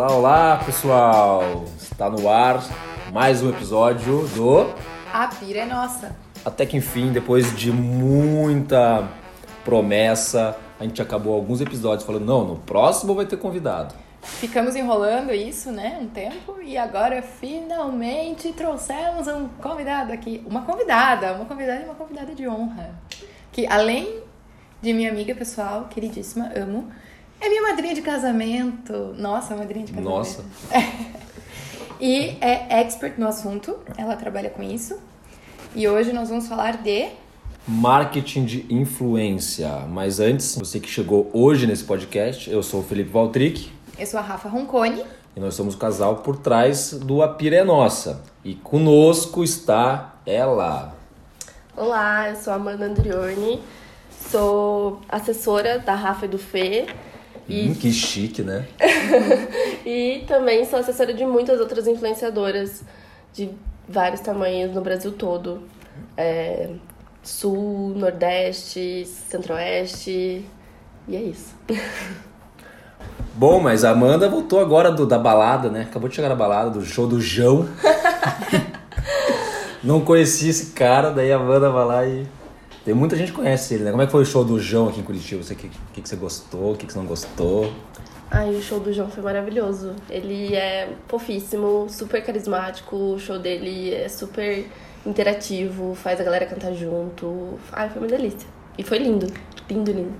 Olá, olá, pessoal! Está no ar mais um episódio do A pira é nossa. Até que enfim, depois de muita promessa, a gente acabou alguns episódios falando: não, no próximo vai ter convidado. Ficamos enrolando isso, né, um tempo, e agora finalmente trouxemos um convidado aqui. Uma convidada, uma convidada e uma convidada de honra. Que além de minha amiga pessoal, queridíssima, amo, é minha madrinha de casamento. Nossa, madrinha de casamento. Nossa. e é expert no assunto, ela trabalha com isso. E hoje nós vamos falar de Marketing de influência. Mas antes, você que chegou hoje nesse podcast, eu sou o Felipe Valtric Eu sou a Rafa Roncone. e nós somos o casal por trás do A Pira é Nossa. E conosco está ela. Olá, eu sou a Amanda Andrioni, sou assessora da Rafa e do Fê e, Hum, que chique, né? e também sou assessora de muitas outras influenciadoras de vários tamanhos no Brasil todo. É, sul, Nordeste, Centro-Oeste, e é isso. Bom, mas a Amanda voltou agora do, da balada, né? Acabou de chegar na balada, do show do João. Não conhecia esse cara, daí a Amanda vai lá e. Tem muita gente que conhece ele, né? Como é que foi o show do João aqui em Curitiba? O que, que, que você gostou? O que, que você não gostou? Ai, o show do João foi maravilhoso. Ele é fofíssimo, super carismático, o show dele é super interativo, faz a galera cantar junto. Ai, foi uma delícia. E foi lindo, lindo, lindo.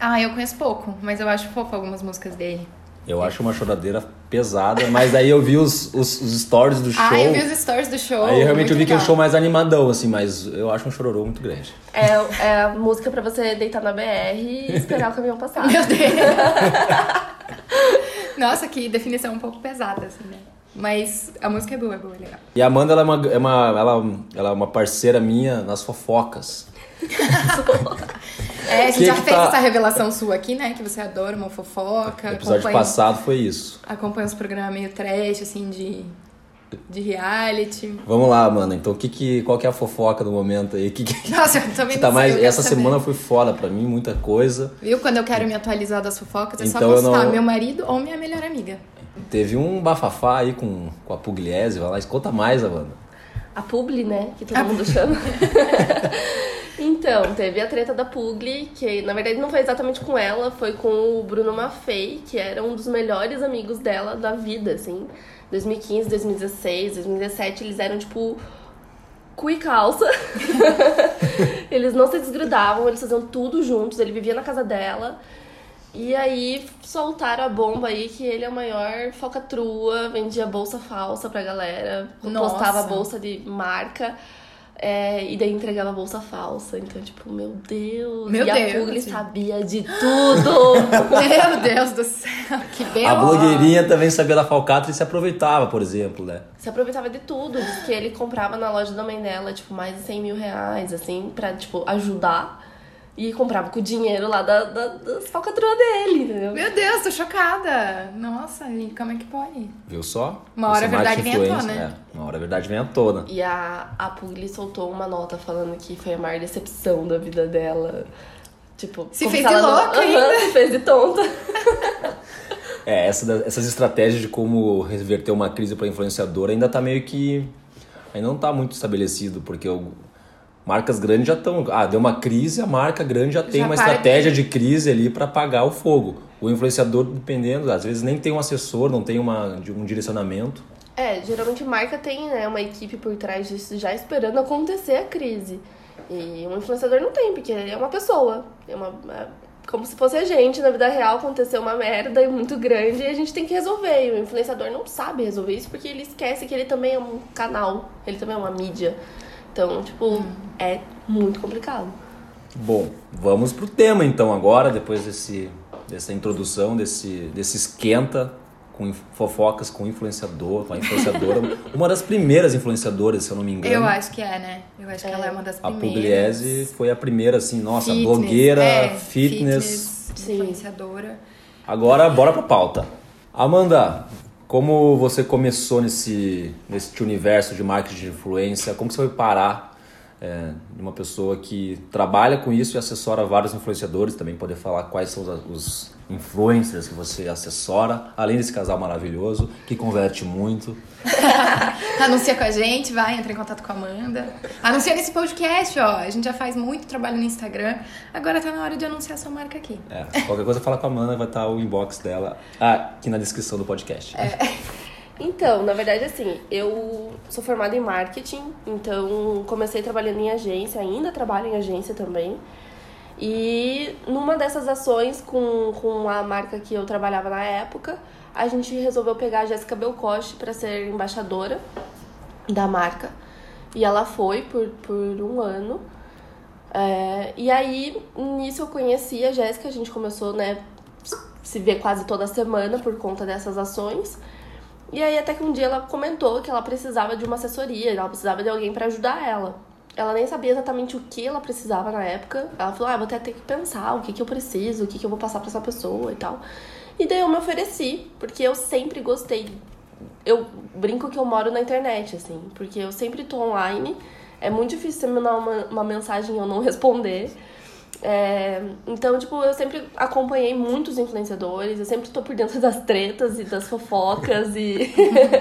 Ah, eu conheço pouco, mas eu acho fofo algumas músicas dele. Eu acho uma choradeira pesada, mas daí eu vi os, os, os stories do show. Ah, eu vi os stories do show. Aí realmente eu vi muito que é um legal. show mais animadão, assim, mas eu acho um chororô muito grande. É, é a música pra você deitar na BR e esperar o caminhão passar. Meu Deus! Nossa, que definição um pouco pesada, assim, né? Mas a música é boa, é boa, é legal. E a Amanda, ela é uma, é uma, ela, ela é uma parceira minha nas fofocas. É, a gente Que já que fez tá- essa revelação sua aqui, né? Que você adora uma fofoca. O episódio passado foi isso. Acompanha os programas meio trash, assim, de, de reality. Vamos lá, Amanda. Então, que que, qual que é a fofoca do momento aí? Que, que, Nossa, eu também que não tá mais, essa saber. semana foi foda pra mim, muita coisa. Viu? Quando eu quero me atualizar das fofocas, é Então só postar não- meu marido ou minha melhor amiga. Teve um bafafá aí com, com a Pugliese, vai lá, conta mais, Amanda. A Publi, né? Que todo mundo chama. então, teve a treta da Publi, que na verdade não foi exatamente com ela, foi com o Bruno Maffei, que era um dos melhores amigos dela da vida, assim. 2015, 2016, 2017, eles eram tipo cu e calça. eles não se desgrudavam, eles faziam tudo juntos, ele vivia na casa dela. E aí soltaram a bomba aí que ele é o maior focatrua, vendia bolsa falsa pra galera, Nossa. postava bolsa de marca. é, e daí entregava bolsa falsa. Então, tipo, meu Deus. Meu e Deus, a Pugli assim. sabia de tudo. Meu Deus do céu, que bem A blogueirinha também sabia da falcatra e se aproveitava, por exemplo, né? Se aproveitava de tudo. Diz que ele comprava na loja da mãe dela, tipo, mais de 100 mil reais, assim, pra, tipo, ajudar. E comprava com o dinheiro lá da, da, das falcatruas dele, entendeu? Meu Deus, tô chocada. Nossa, e como é que pode? Viu só? Uma hora a verdade vem à tona. É, uma hora a verdade vem à tona. E a, a Pugli soltou uma nota falando que foi a maior decepção da vida dela. Tipo, Se fez de não- louca Aham, se fez de tonta. É, essa essas estratégias de como reverter uma crise para influenciador ainda tá meio que. Ainda não tá muito estabelecido, porque o- marcas grandes já estão. Ah, deu uma crise, a marca grande já tem Já uma para estratégia de crise ali para apagar o fogo. O influenciador, dependendo, às vezes nem tem um assessor, não tem uma, um direcionamento. É, geralmente marca tem né, uma equipe por trás disso já esperando acontecer a crise. E um influenciador não tem, porque ele é uma pessoa. É uma, é como se fosse a gente, na vida real aconteceu uma merda muito grande e a gente tem que resolver. E o influenciador não sabe resolver isso porque ele esquece que ele também é um canal, ele também é uma mídia. Então, tipo, é muito complicado. Bom, vamos pro tema então agora, depois desse, dessa introdução, desse, desse esquenta com fofocas com influenciador, com a influenciadora, uma das primeiras influenciadoras, se eu não me engano. Eu acho que é, né? Eu acho que ela é uma das A primeiras. Pugliese foi a primeira, assim, nossa, Fitness, blogueira, é, fitness. fitness, influenciadora. Agora, bora pra pauta. Amanda, como você começou nesse, nesse universo de marketing de influência? Como você foi parar é, de uma pessoa que trabalha com isso e assessora vários influenciadores, também poder falar quais são os, os influencers que você assessora, além desse casal maravilhoso, que converte muito. Anuncia com a gente, vai, entra em contato com a Amanda. Anuncia nesse podcast, ó. A gente já faz muito trabalho no Instagram. Agora tá na hora de anunciar sua marca aqui. É, qualquer coisa fala com a Amanda, vai estar o inbox dela aqui na descrição do podcast. É. Então, na verdade, assim, eu sou formada em marketing, então comecei trabalhando em agência, ainda trabalho em agência também. E numa dessas ações com, com a marca que eu trabalhava na época, a gente resolveu pegar a Jéssica Belcoche para ser embaixadora da marca. E ela foi por, por um ano. É, e aí, nisso eu conheci a Jéssica, a gente começou, né, se ver quase toda semana por conta dessas ações. E aí até que um dia ela comentou que ela precisava de uma assessoria, ela precisava de alguém para ajudar ela. Ela nem sabia exatamente o que ela precisava na época. Ela falou: "Ah, vou até ter que pensar o que que eu preciso, o que que eu vou passar para essa pessoa e tal". E daí eu me ofereci, porque eu sempre gostei. Eu brinco que eu moro na internet assim, porque eu sempre tô online. É muito difícil você mandar uma, uma mensagem e eu não responder. É, então, tipo, eu sempre acompanhei muitos influenciadores, eu sempre tô por dentro das tretas e das fofocas e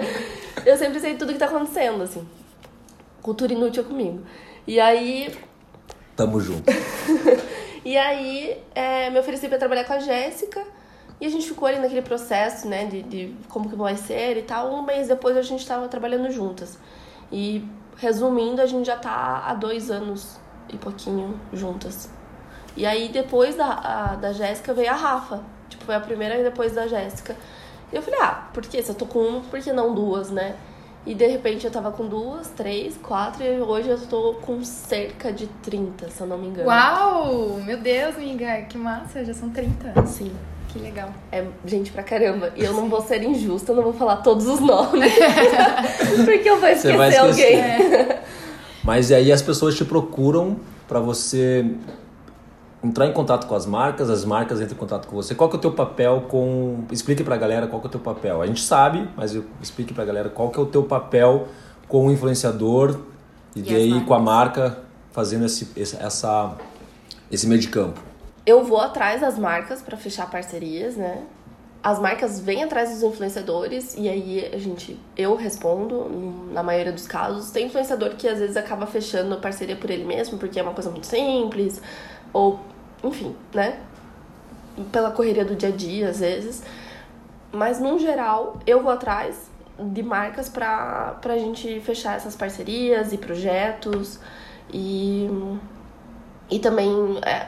eu sempre sei tudo que tá acontecendo, assim. Cultura inútil comigo. E aí. Tamo junto. e aí, é, me ofereci pra trabalhar com a Jéssica. E a gente ficou ali naquele processo, né, de, de como que vai ser e tal. Um mês depois a gente tava trabalhando juntas. E, resumindo, a gente já tá há dois anos e pouquinho juntas. E aí depois da, a, da Jéssica veio a Rafa. Tipo, foi a primeira depois da Jéssica. E eu falei, ah, por que? Se eu tô com uma, por que não duas, né? E de repente eu tava com duas, três, quatro, e hoje eu tô com cerca de 30, se eu não me engano. Uau! Meu Deus, amiga, que massa, já são 30. Sim. Que legal. É gente pra caramba. E eu não vou ser injusta, eu não vou falar todos os nomes. porque eu vou esquecer, vai esquecer. alguém. É. Mas e aí as pessoas te procuram para você entrar em contato com as marcas, as marcas entram em contato com você. Qual que é o teu papel com... Explique pra galera qual que é o teu papel. A gente sabe, mas eu explique pra galera qual que é o teu papel com o influenciador e, e daí com a marca fazendo esse, esse, essa, esse meio de campo. Eu vou atrás das marcas para fechar parcerias, né? As marcas vêm atrás dos influenciadores e aí a gente, eu respondo na maioria dos casos. Tem influenciador que às vezes acaba fechando parceria por ele mesmo, porque é uma coisa muito simples, ou enfim, né? Pela correria do dia a dia, às vezes. Mas, no geral, eu vou atrás de marcas pra, pra gente fechar essas parcerias e projetos. E, e também é,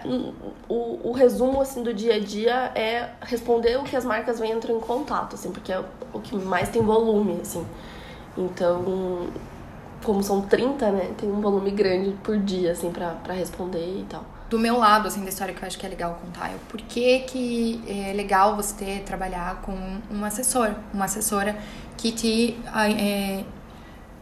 o, o resumo assim, do dia a dia é responder o que as marcas vêm entrando em contato, assim, porque é o que mais tem volume, assim. Então, como são 30, né, tem um volume grande por dia, assim, pra, pra responder e tal do meu lado, assim, da história que eu acho que é legal contar. É o porquê que é legal você ter, trabalhar com um assessor, uma assessora que te, é,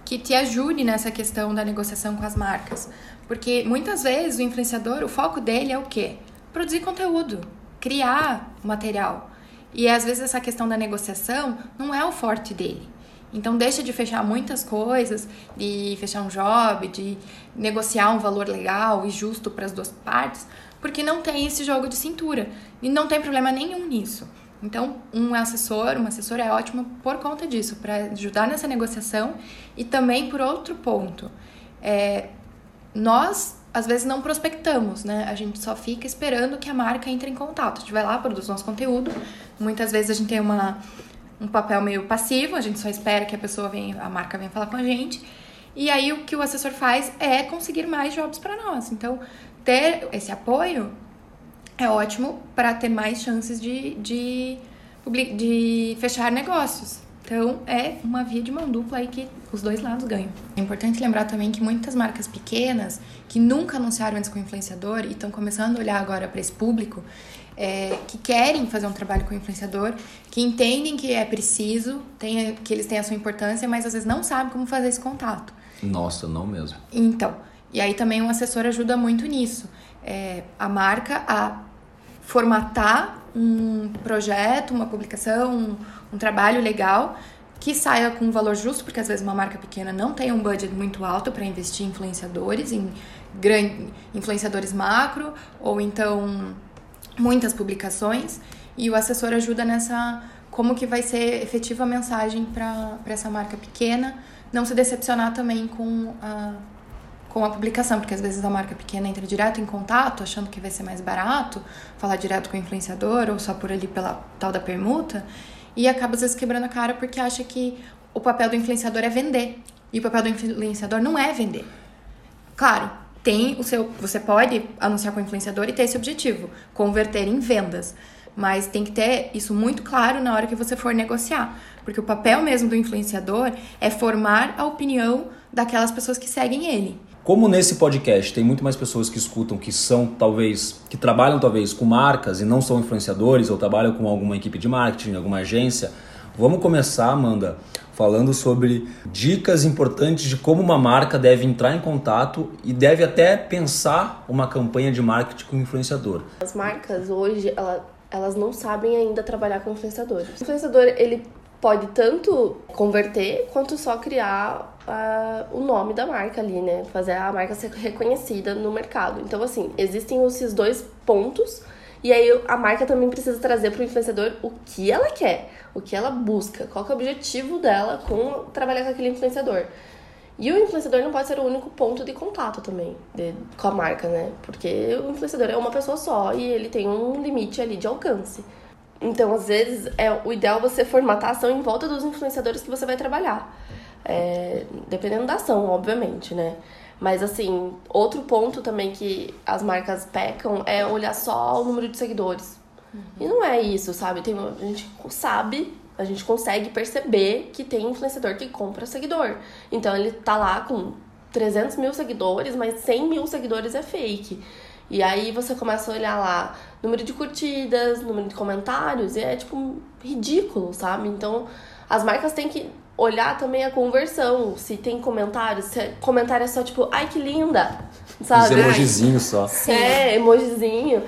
que te ajude nessa questão da negociação com as marcas. Porque muitas vezes o influenciador, o foco dele é o quê? Produzir conteúdo, criar material. E às vezes essa questão da negociação não é o forte dele. Então deixa de fechar muitas coisas, de fechar um job, de negociar um valor legal e justo para as duas partes, porque não tem esse jogo de cintura. E não tem problema nenhum nisso. Então, um assessor, uma assessora é ótimo por conta disso, para ajudar nessa negociação e também por outro ponto. É, nós, às vezes, não prospectamos, né? A gente só fica esperando que a marca entre em contato. A gente vai lá, produz nosso conteúdo. Muitas vezes a gente tem uma um papel meio passivo, a gente só espera que a pessoa venha, a marca venha falar com a gente. E aí o que o assessor faz é conseguir mais jobs para nós. Então, ter esse apoio é ótimo para ter mais chances de, de, de fechar negócios. Então, é uma via de mão dupla aí que os dois lados ganham. É importante lembrar também que muitas marcas pequenas, que nunca anunciaram antes com influenciador e estão começando a olhar agora para esse público, é, que querem fazer um trabalho com influenciador, que entendem que é preciso, tem, que eles têm a sua importância, mas às vezes não sabem como fazer esse contato. Nossa, não mesmo. Então, e aí também um assessor ajuda muito nisso. É, a marca a formatar um projeto, uma publicação, um, um trabalho legal que saia com um valor justo, porque às vezes uma marca pequena não tem um budget muito alto para investir em influenciadores, em grande, influenciadores macro, ou então muitas publicações, e o assessor ajuda nessa como que vai ser efetiva a mensagem para essa marca pequena, não se decepcionar também com a, com a publicação, porque às vezes a marca pequena entra direto em contato, achando que vai ser mais barato, falar direto com o influenciador ou só por ali pela tal da permuta, e acaba às vezes quebrando a cara porque acha que o papel do influenciador é vender. E o papel do influenciador não é vender. Claro, tem o seu, você pode anunciar com influenciador e ter esse objetivo, converter em vendas. Mas tem que ter isso muito claro na hora que você for negociar. Porque o papel mesmo do influenciador é formar a opinião daquelas pessoas que seguem ele. Como nesse podcast tem muito mais pessoas que escutam que são talvez que trabalham talvez com marcas e não são influenciadores ou trabalham com alguma equipe de marketing, alguma agência, vamos começar, Amanda, falando sobre dicas importantes de como uma marca deve entrar em contato e deve até pensar uma campanha de marketing com influenciador. As marcas hoje, ela, elas não sabem ainda trabalhar com influenciadores. O influenciador, ele pode tanto converter quanto só criar uh, o nome da marca ali, né? Fazer a marca ser reconhecida no mercado. Então, assim, existem esses dois pontos. E aí a marca também precisa trazer para o influenciador o que ela quer, o que ela busca, qual é o objetivo dela com trabalhar com aquele influenciador. E o influenciador não pode ser o único ponto de contato também de, com a marca, né? Porque o influenciador é uma pessoa só e ele tem um limite ali de alcance. Então, às vezes, é o ideal você formatar a ação em volta dos influenciadores que você vai trabalhar. É, dependendo da ação, obviamente, né? Mas, assim, outro ponto também que as marcas pecam é olhar só o número de seguidores. Uhum. E não é isso, sabe? Tem, a gente sabe, a gente consegue perceber que tem influenciador que compra seguidor. Então, ele tá lá com 300 mil seguidores, mas 100 mil seguidores é fake. E aí você começa a olhar lá número de curtidas, número de comentários, e é tipo ridículo, sabe? Então as marcas têm que olhar também a conversão, se tem comentários, se é, comentário é só tipo, ai que linda, sabe? Os emojizinhos só. É, emojizinho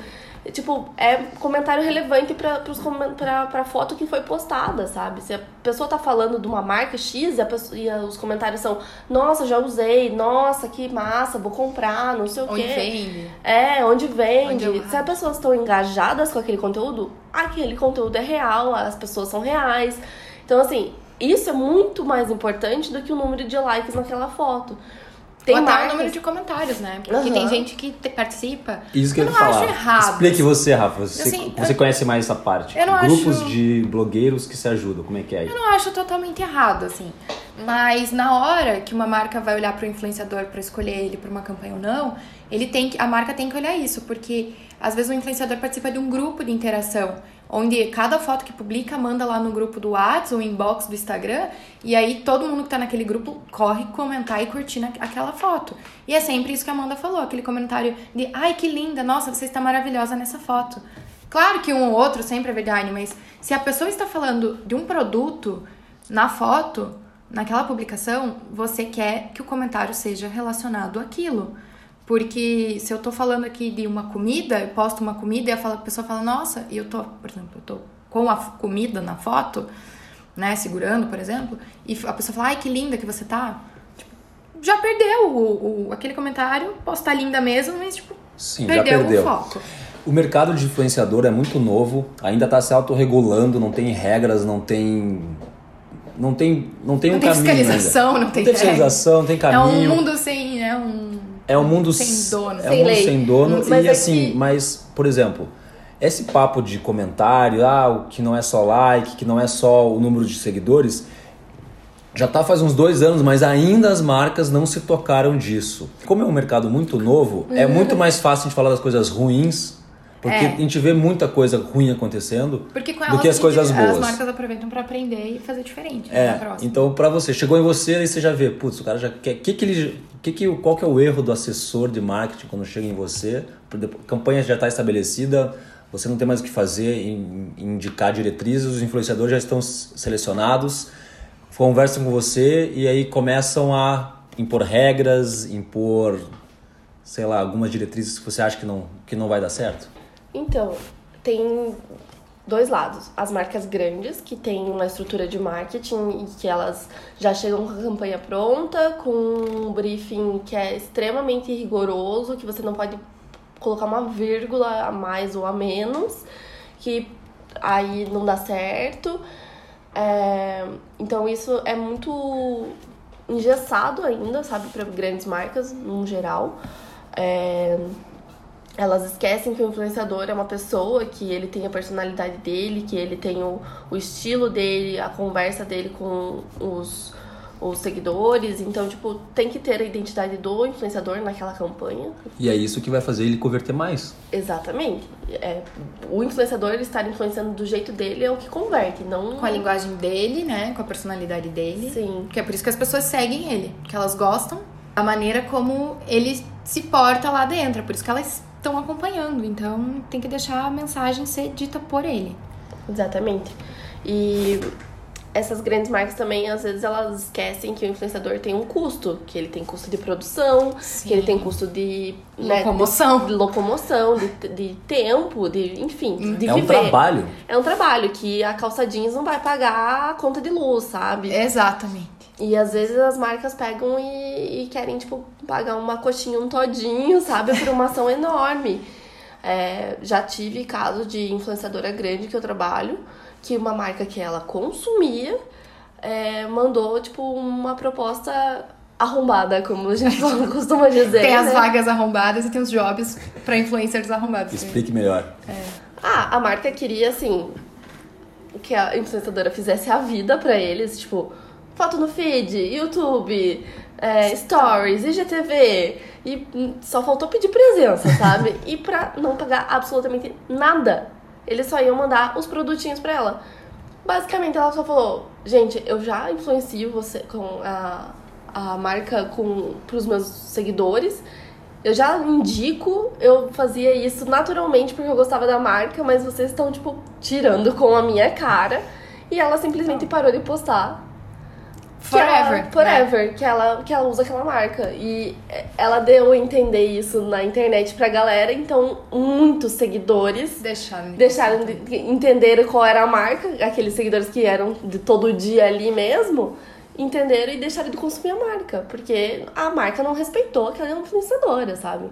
tipo, é comentário relevante pra, pros, pra, pra foto que foi postada, sabe? Se a pessoa tá falando de uma marca X e, a pessoa, e os comentários são, nossa, já usei, nossa, que massa, vou comprar, não sei o onde quê. Onde vende. É, onde vende. Onde Se as pessoas estão engajadas com aquele conteúdo, aquele conteúdo é real, as pessoas são reais. Então, assim, isso é muito mais importante do que o número de likes naquela foto. Tem Ou até o número de comentários, né? Porque uhum. tem gente que te participa. Isso que eu, eu não falar. acho errado. Explique você, Rafa. Você, assim, você eu... conhece mais essa parte. Eu não Grupos acho... de blogueiros que se ajudam. Como é que é aí? Eu não acho totalmente errado, assim. Mas na hora que uma marca vai olhar para o influenciador para escolher ele para uma campanha ou não, ele tem que, a marca tem que olhar isso, porque às vezes o influenciador participa de um grupo de interação onde cada foto que publica manda lá no grupo do WhatsApp, o inbox do Instagram, e aí todo mundo que tá naquele grupo corre comentar e curtir aquela foto. E é sempre isso que a Amanda falou, aquele comentário de ai que linda, nossa, você está maravilhosa nessa foto. Claro que um ou outro sempre é verdade, mas se a pessoa está falando de um produto na foto, naquela publicação, você quer que o comentário seja relacionado àquilo. Porque se eu tô falando aqui de uma comida, eu posto uma comida e a pessoa fala, nossa, e eu tô, por exemplo, eu tô com a comida na foto, né, segurando, por exemplo, e a pessoa fala, ai, que linda que você tá. Tipo, já perdeu o, o, aquele comentário, posso estar linda mesmo, mas, tipo, Sim, perdeu, já perdeu o foco. O mercado de influenciador é muito novo, ainda está se autorregulando, não tem regras, não tem não tem não tem não um tem caminho fiscalização, ainda. não tem, não tem fiscalização, não tem caminho. É um mundo sem, né, um é um mundo sem dono, é sem um mundo lei. sem dono mas e é assim, que... mas por exemplo, esse papo de comentário, ah, que não é só like, que não é só o número de seguidores, já tá faz uns dois anos, mas ainda as marcas não se tocaram disso. Como é um mercado muito novo, é uhum. muito mais fácil de falar das coisas ruins porque é. a gente vê muita coisa ruim acontecendo do que as coisas boas. As marcas aproveitam para aprender e fazer diferente. É. Então, para você, chegou em você e você já vê, putz, o cara já quer. Que que ele, que que, qual que é o erro do assessor de marketing quando chega em você? Campanha já está estabelecida, você não tem mais o que fazer em, em indicar diretrizes, os influenciadores já estão selecionados, conversam com você e aí começam a impor regras, impor, sei lá, algumas diretrizes que você acha que não, que não vai dar certo? Então, tem dois lados. As marcas grandes, que têm uma estrutura de marketing e que elas já chegam com a campanha pronta, com um briefing que é extremamente rigoroso, que você não pode colocar uma vírgula a mais ou a menos, que aí não dá certo. É, então isso é muito engessado ainda, sabe, para grandes marcas no geral. É, elas esquecem que o influenciador é uma pessoa, que ele tem a personalidade dele, que ele tem o, o estilo dele, a conversa dele com os, os seguidores. Então, tipo, tem que ter a identidade do influenciador naquela campanha. E é isso que vai fazer ele converter mais. Exatamente. É, o influenciador ele estar influenciando do jeito dele é o que converte, não. Com a linguagem dele, né? Com a personalidade dele. Sim. Que é por isso que as pessoas seguem ele. Que elas gostam da maneira como ele se porta lá dentro. É por isso que elas estão acompanhando. Então tem que deixar a mensagem ser dita por ele. Exatamente. E essas grandes marcas também, às vezes, elas esquecem que o influenciador tem um custo, que ele tem custo de produção, Sim. que ele tem custo de né, Locomoção. de, de locomoção, de, de tempo, de enfim, de é um viver. trabalho. É um trabalho que a calça jeans não vai pagar a conta de luz, sabe? Exatamente. E às vezes as marcas pegam e, e querem, tipo, pagar uma coxinha, um todinho, sabe? Por uma ação enorme. É, já tive caso de influenciadora grande que eu trabalho, que uma marca que ela consumia é, mandou, tipo, uma proposta arrombada, como a gente costuma dizer. Tem as né? vagas arrombadas e tem os jobs pra influencers arrombados. Explique melhor. Ah, a marca queria, assim, que a influenciadora fizesse a vida pra eles, tipo, foto no feed, YouTube, é, stories, IGTV. E hum, só faltou pedir presença, sabe? e pra não pagar absolutamente nada. Eles só iam mandar os produtinhos pra ela. Basicamente, ela só falou: Gente, eu já influencio você com a, a marca com, pros meus seguidores. Eu já indico, eu fazia isso naturalmente porque eu gostava da marca, mas vocês estão, tipo, tirando com a minha cara. E ela simplesmente parou de postar. Que ela- Forever. né? forever, que, ela, que ela usa aquela marca. E ela deu a entender isso na internet pra galera, então muitos seguidores Deixaram. de- deixaram de entender qual era a marca, aqueles seguidores que eram de todo dia ali mesmo, entenderam e deixaram de consumir a marca, porque a marca não respeitou aquela influenciadora, sabe?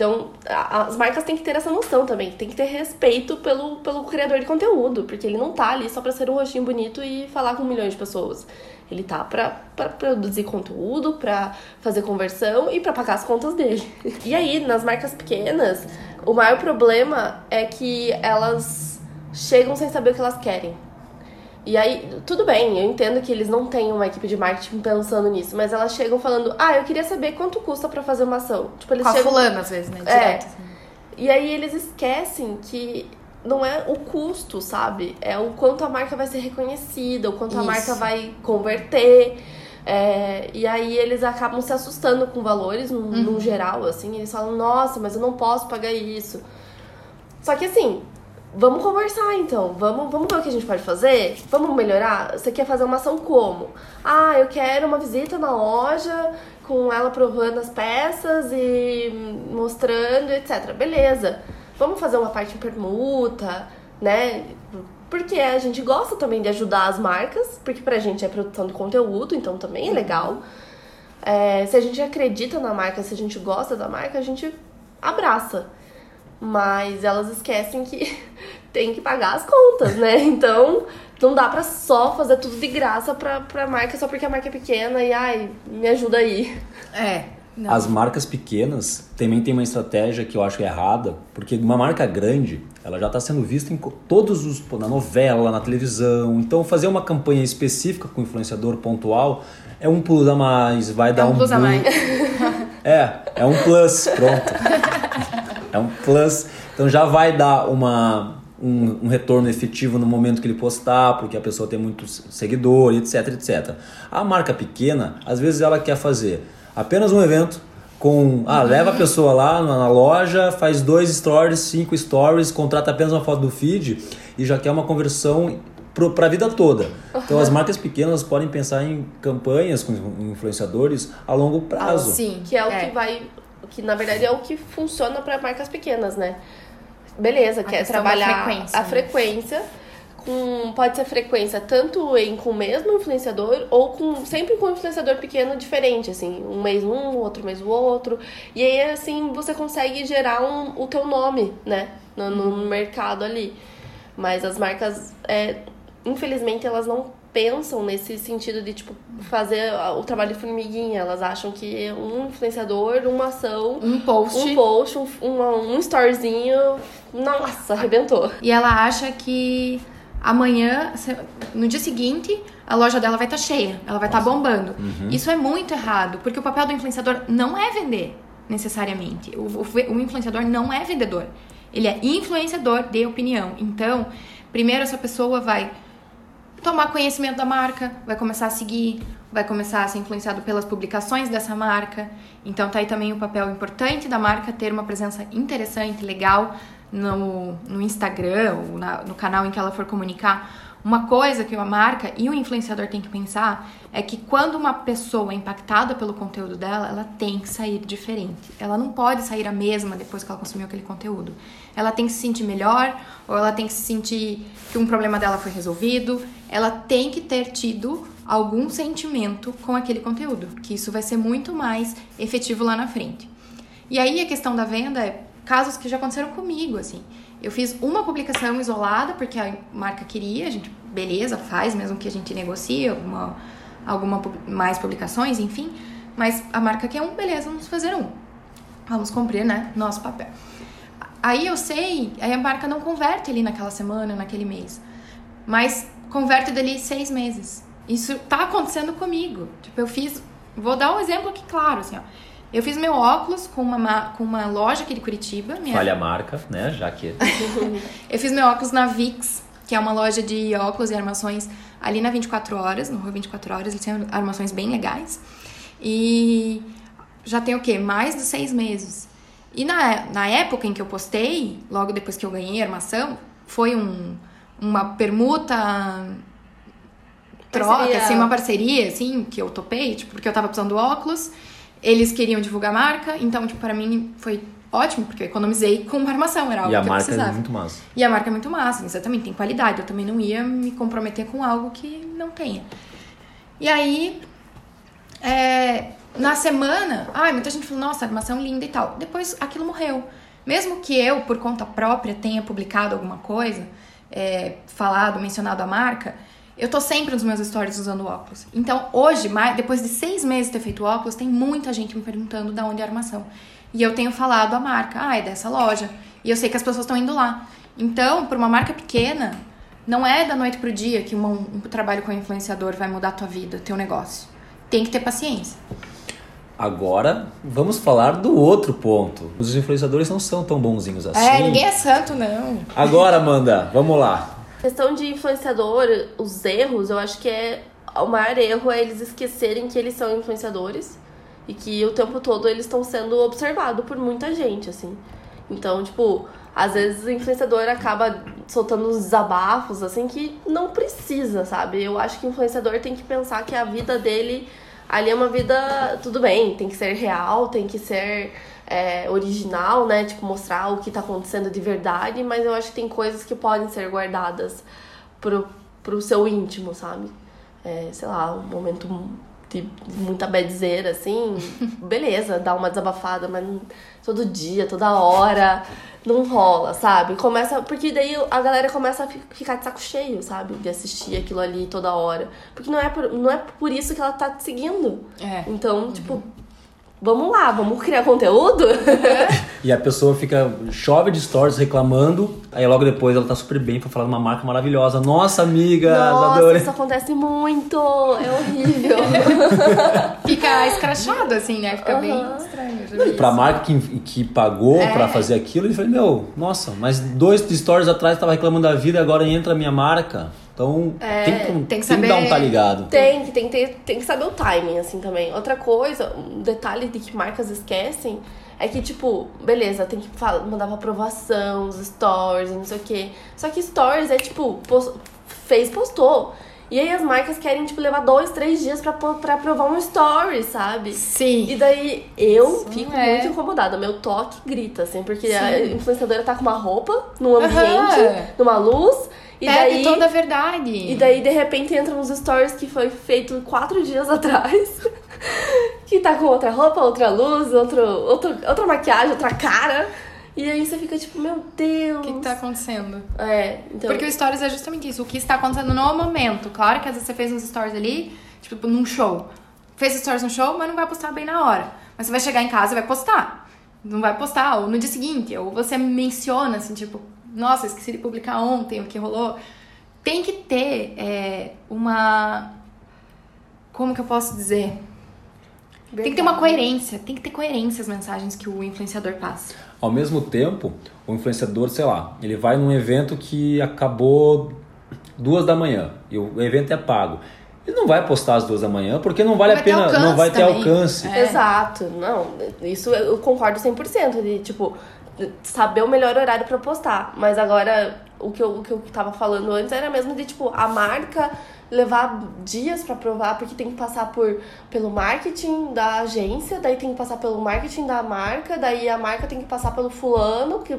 Então, as marcas têm que ter essa noção também, tem que ter respeito pelo, pelo criador de conteúdo, porque ele não tá ali só pra ser um rostinho bonito e falar com milhões de pessoas. Ele tá pra, pra produzir conteúdo, pra fazer conversão e pra pagar as contas dele. E aí, nas marcas pequenas, o maior problema é que elas chegam sem saber o que elas querem. E aí, tudo bem, eu entendo que eles não têm uma equipe de marketing pensando nisso, mas elas chegam falando, ah, eu queria saber quanto custa pra fazer uma ação. Tipo, eles Com a chegam. fulana, às vezes, né? É. Direto. assim. E aí eles esquecem que não é o custo, sabe? É o quanto a marca vai ser reconhecida, o quanto a Isso. marca vai converter. É, e aí eles acabam se assustando com valores, no, Uhum. no geral, assim. Eles falam, nossa, mas eu não posso pagar isso. Só que assim, vamos conversar então. Vamos, vamos ver o que a gente pode fazer? Vamos melhorar? Você quer fazer uma ação como? Ah, eu quero uma visita na loja com ela provando as peças e mostrando, etc. Beleza. Vamos fazer uma parte em permuta, né? Porque a gente gosta também de ajudar as marcas, porque pra gente é produção de conteúdo, então também é legal. É, se a gente acredita na marca, se a gente gosta da marca, a gente abraça. Mas elas esquecem que tem que pagar as contas, né? Então não dá pra só fazer tudo de graça pra, pra marca só porque a marca é pequena e ai, me ajuda aí. É. Não. As marcas pequenas também tem uma estratégia que eu acho errada, porque uma marca grande, ela já está sendo vista em todos os pô, na novela, na televisão. Então fazer uma campanha específica com influenciador pontual é um plus a mais, vai dar um plus a mais. É, é um plus, pronto. É um plus. Então já vai dar uma, um, um retorno efetivo no momento que ele postar, porque a pessoa tem muitos seguidores, etc, etc. A marca pequena, às vezes ela quer fazer apenas um evento com... Ah, leva a pessoa lá na, na loja, faz dois stories, cinco stories, contrata apenas uma foto do feed e já quer uma conversão para a vida toda. Então as marcas pequenas podem pensar em campanhas com influenciadores a longo prazo. Sim. Que é o que vai. Que na verdade é o que funciona pra marcas pequenas, né? beleza, quer questão da trabalhar frequência, a né? frequência. Com, pode ser frequência tanto em com o mesmo influenciador ou com sempre com um influenciador pequeno diferente, assim, um mês um, outro mês o outro. E aí assim você consegue gerar um, o teu nome, né, no, no Uhum. mercado ali. Mas as marcas, é, infelizmente, elas não pensam nesse sentido de tipo fazer o trabalho de formiguinha. Elas acham que um influenciador, uma ação, Um post. um post, um, um, um storyzinho, nossa, arrebentou. E ela acha que amanhã, no dia seguinte, a loja dela vai estar cheia, ela vai estar bombando. Isso é muito errado, porque o papel do influenciador não é vender, necessariamente. O, o- o influenciador não é vendedor. Ele é influenciador de opinião. Então, primeiro essa pessoa vai tomar conhecimento da marca, vai começar a seguir, vai começar a ser influenciado pelas publicações dessa marca. Então tá aí também o papel importante da marca ter uma presença interessante, legal no, no Instagram ou na- no canal em que ela for comunicar. Uma coisa que a marca e o influenciador tem que pensar é que quando uma pessoa é impactada pelo conteúdo dela, ela tem que sair diferente. Ela não pode sair a mesma depois que ela consumiu aquele conteúdo. Ela tem que se sentir melhor, ou ela tem que se sentir que um problema dela foi resolvido. Ela tem que ter tido algum sentimento com aquele conteúdo, que isso vai ser muito mais efetivo lá na frente. E aí a questão da venda é casos que já aconteceram comigo, assim. Eu fiz uma publicação isolada porque a marca queria, a gente, beleza, faz, mesmo que a gente negocie alguma, alguma mais publicações, enfim. Mas a marca quer um, beleza, vamos fazer um. Vamos cumprir, né, nosso papel. Aí eu sei, aí a marca não converte ali naquela semana, naquele mês. Mas converte dali seis meses. Isso tá acontecendo comigo. Tipo, eu fiz. Vou dar um exemplo aqui, claro, assim, ó. Eu fiz meu óculos com uma, ma- com uma loja aqui de Curitiba. Minha, Falha a marca, né? Já que. eu fiz meu óculos na VIX, que é uma loja de óculos e armações ali na 24 horas, no Rua 24 horas. Eles têm armações bem legais. E já tem o quê? Mais de seis meses. E na, na época em que eu postei, logo depois que eu ganhei a armação, foi um, uma permuta troca, Parceria. assim, uma parceria, assim, que eu topei, tipo, porque eu tava precisando do óculos, eles queriam divulgar a marca, então, tipo, para mim foi ótimo, porque eu economizei com uma armação, era algo E a que eu marca precisava. é muito massa. E a marca é muito massa, exatamente, tem qualidade. Eu também não ia me comprometer com algo que não tenha. E aí, é, na semana, ai, muita gente falou, nossa, armação linda e tal. Depois aquilo morreu. Mesmo que eu, por conta própria, tenha publicado alguma coisa, é, falado, mencionado a marca, eu tô sempre nos meus stories usando óculos. Então, hoje, mais, depois de seis meses de ter feito óculos, tem muita gente me perguntando da onde é a armação. E eu tenho falado a marca, ah, é dessa loja. E eu sei que as pessoas estão indo lá. Então, para uma marca pequena, não é da noite pro dia que uma- um, trabalho com influenciador vai mudar a tua vida, teu negócio. Tem que ter paciência. Agora, vamos falar do outro ponto. Os influenciadores não são tão bonzinhos assim. É, ninguém é santo, não. Agora, Amanda, vamos lá. Questão de influenciador, os erros, eu acho que é o maior erro é eles esquecerem que eles são influenciadores e que o tempo todo eles estão sendo observados por muita gente, assim. Então, tipo, às vezes o influenciador acaba soltando uns desabafos, assim, que não precisa, sabe? Eu acho que o influenciador tem que pensar que a vida dele ali é uma vida, tudo bem, tem que ser real, tem que ser é, original, né? Tipo, mostrar o que tá acontecendo de verdade, mas eu acho que tem coisas que podem ser guardadas pro, pro seu íntimo, sabe? É, sei lá, um momento de muita bedzeira, assim, beleza, dá uma desabafada, mas todo dia, toda hora, não rola, sabe? Começa, porque daí a galera começa a fi- ficar de saco cheio, sabe? De assistir aquilo ali toda hora. Porque não é por, não é por isso que ela tá te seguindo. É. Então, tipo, vamos lá, vamos criar conteúdo? E a pessoa fica, chove de stories reclamando, aí logo depois ela tá super bem pra falar de uma marca maravilhosa. Nossa, amiga, Nossa, adorei. isso acontece muito! É horrível. Fica escrachado, assim, né? Fica bem Aham. estranho. já vi Pra isso. marca que, que pagou É. pra fazer aquilo, ele falou, meu, nossa, mas dois stories atrás tava reclamando da vida e agora entra a minha marca. Então tem, que, tem que tem que saber- dar um tá ligado. Tem que, tem, que ter, tem que saber o timing, assim, também. Outra coisa, um detalhe de que marcas esquecem é que, tipo, beleza, tem que fala- mandar pra aprovação, os stories, não sei o quê. Só que stories é, tipo, pos- fez, postou. E aí as marcas querem, tipo, levar dois, três dias pra, pra provar um story, sabe? Sim. E daí eu Sim, fico é. muito incomodada. Meu toque grita, assim, porque Sim. a influenciadora tá com uma roupa, num ambiente, numa luz, e Perde daí. toda a verdade. E daí, de repente, entra nos stories que foi feito quatro dias atrás. que tá com outra roupa, outra luz, outro, outro, outra maquiagem, outra cara. E aí você fica tipo, meu Deus. O que, que tá acontecendo? É, então. Porque o stories é justamente isso, o que está acontecendo no momento. Claro que às vezes você fez uns stories ali, tipo, num show. Fez stories no show, mas não vai postar bem na hora. Mas você vai chegar em casa e vai postar. Não vai postar, ou no dia seguinte. Ou você menciona, assim, tipo, nossa, esqueci de publicar ontem o que rolou. Tem que ter é, uma. Como que eu posso dizer? Tem que ter uma coerência, tem que ter coerência as mensagens que o influenciador passa. Ao mesmo tempo, o influenciador, sei lá, ele vai num evento que acabou duas da manhã e o evento é pago. Ele não vai postar às duas da manhã porque não vale Não a ter pena, não vai ter também. alcance. É. Exato, não, isso eu concordo 100%, de tipo, saber o melhor horário pra postar. Mas agora, o que, eu, o que eu tava falando antes era mesmo de, tipo, a marca levar dias pra provar, porque tem que passar por, pelo marketing da agência, daí tem que passar pelo marketing da marca, daí a marca tem que passar pelo fulano, que,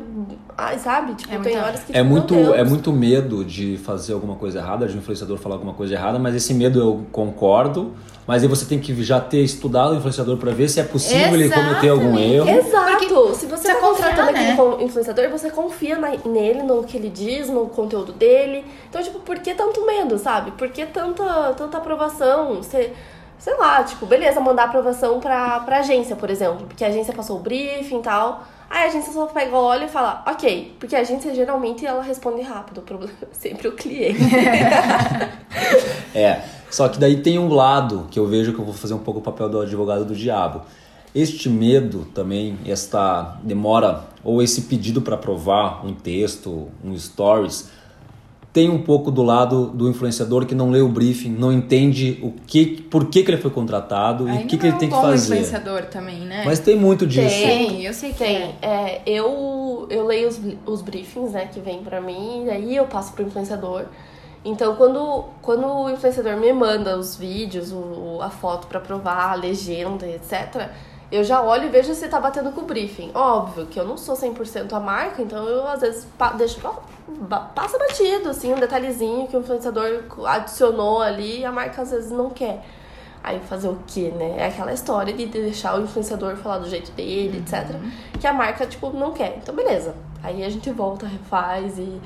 ai, sabe? Tipo, É tem horas que, É tipo, muito, é muito medo de fazer alguma coisa errada, de um influenciador falar alguma coisa errada, mas esse medo eu concordo. Mas aí você tem que já ter estudado o influenciador pra ver se é possível ele cometer algum erro. Exato! Porque Se você você tá contratando aquele né? influenciador, você confia na- nele, no que ele diz, no conteúdo dele. Então, tipo, por que tanto medo, sabe? Por que tanta, tanta aprovação? Você, sei lá, tipo, beleza, mandar aprovação pra, pra agência, por exemplo. Porque a agência passou o briefing e tal. Aí a agência só pega, olha e fala, ok. Porque a agência geralmente ela responde rápido. O problema é sempre o cliente. É, só que daí tem um lado que eu vejo que eu vou fazer um pouco o papel do advogado do diabo. Este medo também, esta demora ou esse pedido para provar um texto, um stories, tem um pouco do lado do influenciador que não lê o briefing, não entende o que, por que, que ele foi contratado e o Ainda que, que ele é tem que fazer. influenciador também, né? Mas tem muito disso. Tem, eu sei que Tem. é. É, eu, eu leio os, os briefings, né, que vem pra mim, e aí eu passo pro influenciador. Então, quando, quando o influenciador me manda os vídeos, o, a foto pra provar, a legenda, etc., eu já olho e vejo se tá batendo com o briefing. Óbvio que eu não sou 100% a marca, então eu às vezes pa, deixo, passa batido, assim, um detalhezinho que o influenciador adicionou ali e a marca às vezes não quer. Aí fazer o quê, né? É aquela história de deixar o influenciador falar do jeito dele, etc. Que a marca, tipo, não quer. Então, beleza. Aí a gente volta, refaz e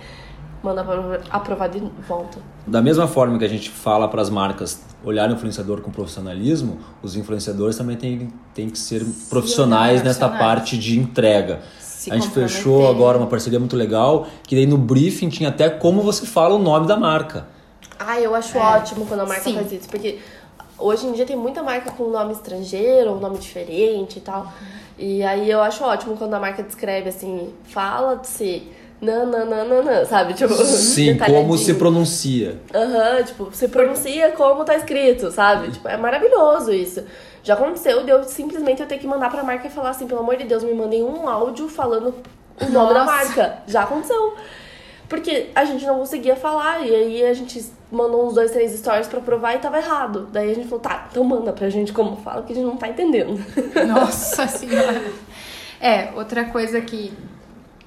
manda aprovar de volta. Da mesma forma que a gente fala para as marcas olharem o influenciador com profissionalismo, os influenciadores também têm, têm que ser profissionais profissionais. parte de entrega. Se a gente fechou agora uma parceria muito legal, que daí no briefing tinha até como você fala o nome da marca. Ah, eu acho É. ótimo quando a marca Sim. faz isso, porque hoje em dia tem muita marca com nome estrangeiro ou nome diferente e tal. E aí eu acho ótimo quando a marca descreve assim, fala de si, nananana, sabe? Tipo, Sim, como se pronuncia. Aham, tipo, você pronuncia como tá escrito, sabe? Tipo, é maravilhoso isso. Já aconteceu de eu simplesmente eu ter que mandar pra marca e falar assim, pelo amor de Deus, me mandem um áudio falando o nome da Nossa. marca. Já aconteceu. Porque a gente não conseguia falar, e aí a gente mandou uns dois, três stories pra provar e tava errado. Daí a gente falou, tá, então manda pra gente como fala, que a gente não tá entendendo. Nossa senhora. É, outra coisa que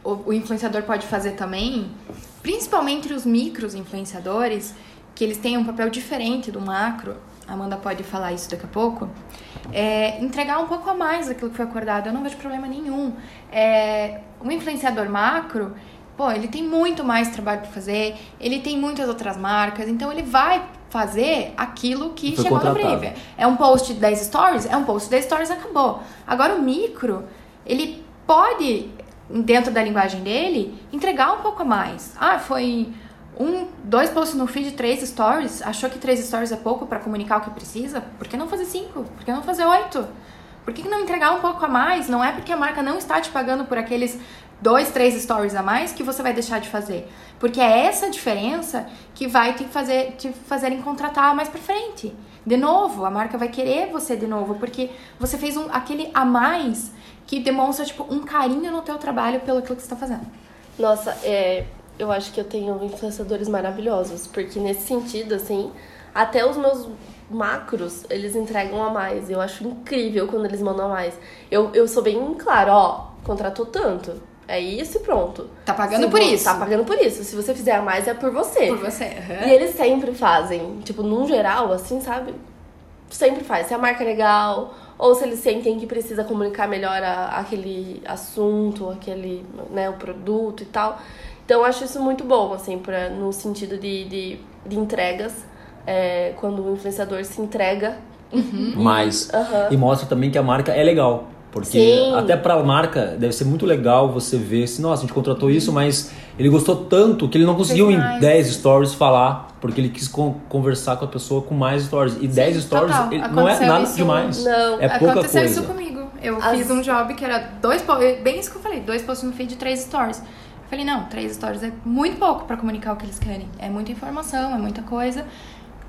o, o influenciador pode fazer também, principalmente os micros influenciadores, que eles têm um papel diferente do macro, a Amanda pode falar isso daqui a pouco, é entregar um pouco a mais daquilo que foi acordado. Eu não vejo problema nenhum. É, um influenciador macro, pô, ele tem muito mais trabalho para fazer, ele tem muitas outras marcas, então ele vai fazer aquilo que Foi chegou no contratado. brief. É um post de 10 stories? É um post de 10 stories, acabou. Agora o micro, ele pode, dentro da linguagem dele, entregar um pouco a mais. Ah, foi um, dois posts no feed, três stories. Achou que três stories é pouco para comunicar o que precisa? Por que não fazer cinco? Por que não fazer oito? Por que não entregar um pouco a mais? Não é porque a marca não está te pagando por aqueles dois, três stories a mais que você vai deixar de fazer. Porque é essa diferença que vai te fazer te fazerem contratar mais pra frente. De novo, a marca vai querer você de novo, porque você fez um, aquele a mais que demonstra tipo um carinho no teu trabalho pelo que você está fazendo. Nossa, é, eu acho que eu tenho influenciadores maravilhosos, porque nesse sentido, assim, até os meus macros, eles entregam a mais. Eu acho incrível quando eles mandam a mais. Eu, eu sou bem claro, ó, contratou tanto. É isso e pronto. Tá pagando Se por isso. Tá pagando por isso. Se você fizer a mais, é por você. Por você. aham. E eles sempre fazem, tipo, num geral, assim, sabe? Sempre faz. Se a marca é legal, ou se eles sentem que precisa comunicar melhor a- aquele assunto, aquele, né, o produto e tal. Então eu acho isso muito bom, assim, pra, no sentido de, de, de entregas. É, quando o influenciador se entrega. mais. Aham. E mostra também que a marca é legal. Porque Sim. até pra marca deve ser muito legal você ver se, nossa, a gente contratou isso, mas ele gostou tanto que ele não conseguiu em mais. 10 stories falar, porque ele quis con- conversar com a pessoa com mais stories. E 10 stories não é nada isso- demais. Não, é pouca Aconteceu coisa. isso comigo. Eu As- fiz um job que era dois posts, bem isso que eu falei, dois posts no feed de três stories. Falei, não, três stories é muito pouco pra comunicar o que eles querem. É muita informação, é muita coisa.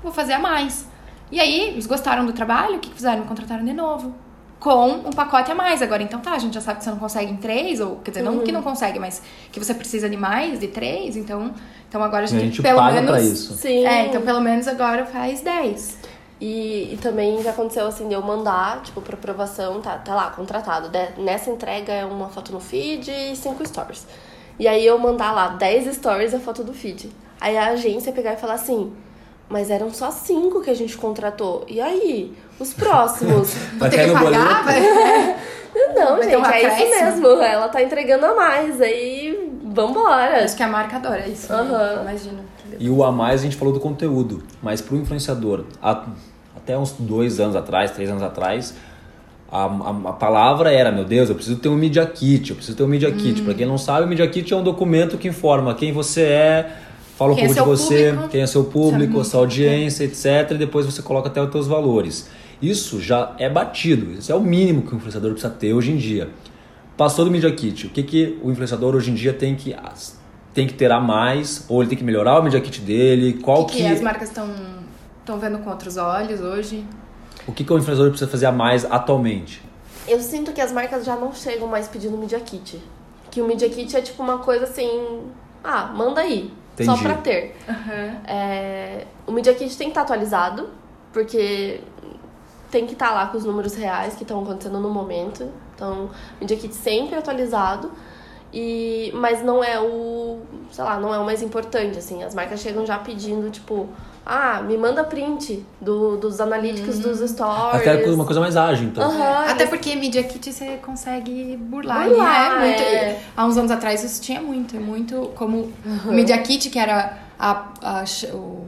Vou fazer a mais. E aí, eles gostaram do trabalho, o que fizeram? Me contrataram de novo. Com um pacote a mais. Agora, então tá, a gente já sabe que você não consegue em três, ou quer dizer, não que não consegue, mas que você precisa de mais, de três, então, então agora a a gente, gente pelo paga menos. pra isso. Sim. É, então pelo menos agora faz 10. E, e também já aconteceu assim de eu mandar, tipo, pra aprovação, tá, tá lá, contratado. De- nessa entrega é uma foto no feed e cinco stories. E aí eu mandar lá 10 stories e a foto do feed. Aí a agência pegar e falar assim, mas eram só cinco que a gente contratou. E aí? Os próximos? Vai Ter que pagar, vai- Não, Vai gente, é isso mesmo. Ela tá entregando a mais. Aí, vambora. Acho que a marca adora isso. né? Aham. Imagino. E o a mais a gente falou do conteúdo, mas pro influenciador, até uns dois anos atrás, três anos atrás, a, a, a palavra era, meu Deus, eu preciso ter um Media Kit, eu preciso ter um Media Hum. Kit. Pra quem não sabe, o Media Kit é um documento que informa quem você é, fala um Quem é pouco de seu você, público. quem é seu é público, sua audiência, etc. E depois você coloca até os teus valores. Isso já é batido, isso é o mínimo que o influenciador precisa ter hoje em dia. Passou do Media Kit, o que, que o influenciador hoje em dia tem que, tem que ter a mais? Ou ele tem que melhorar o Media Kit dele? Qual O que, que, que as marcas estão estão vendo com outros olhos hoje? O que, que o influenciador precisa fazer a mais atualmente? Eu sinto que as marcas já não chegam mais pedindo Media Kit. Que o Media Kit é tipo uma coisa assim. Ah, manda aí. Só Entendi. pra ter. É, o Media Kit tem que estar atualizado, porque tem que estar lá com os números reais que estão acontecendo no momento. Então, o Media Kit sempre atualizado. E, mas não é o, sei lá, não é o mais importante, assim. As marcas chegam já pedindo, tipo, ah, me manda print do, dos analíticos dos stories. Até uma coisa mais ágil, então. Aham, Até porque Media Kit você consegue burlar, Burlar, né? Muito, é. Há uns anos atrás isso tinha muito, muito como o Media Kit, que era a, a, o-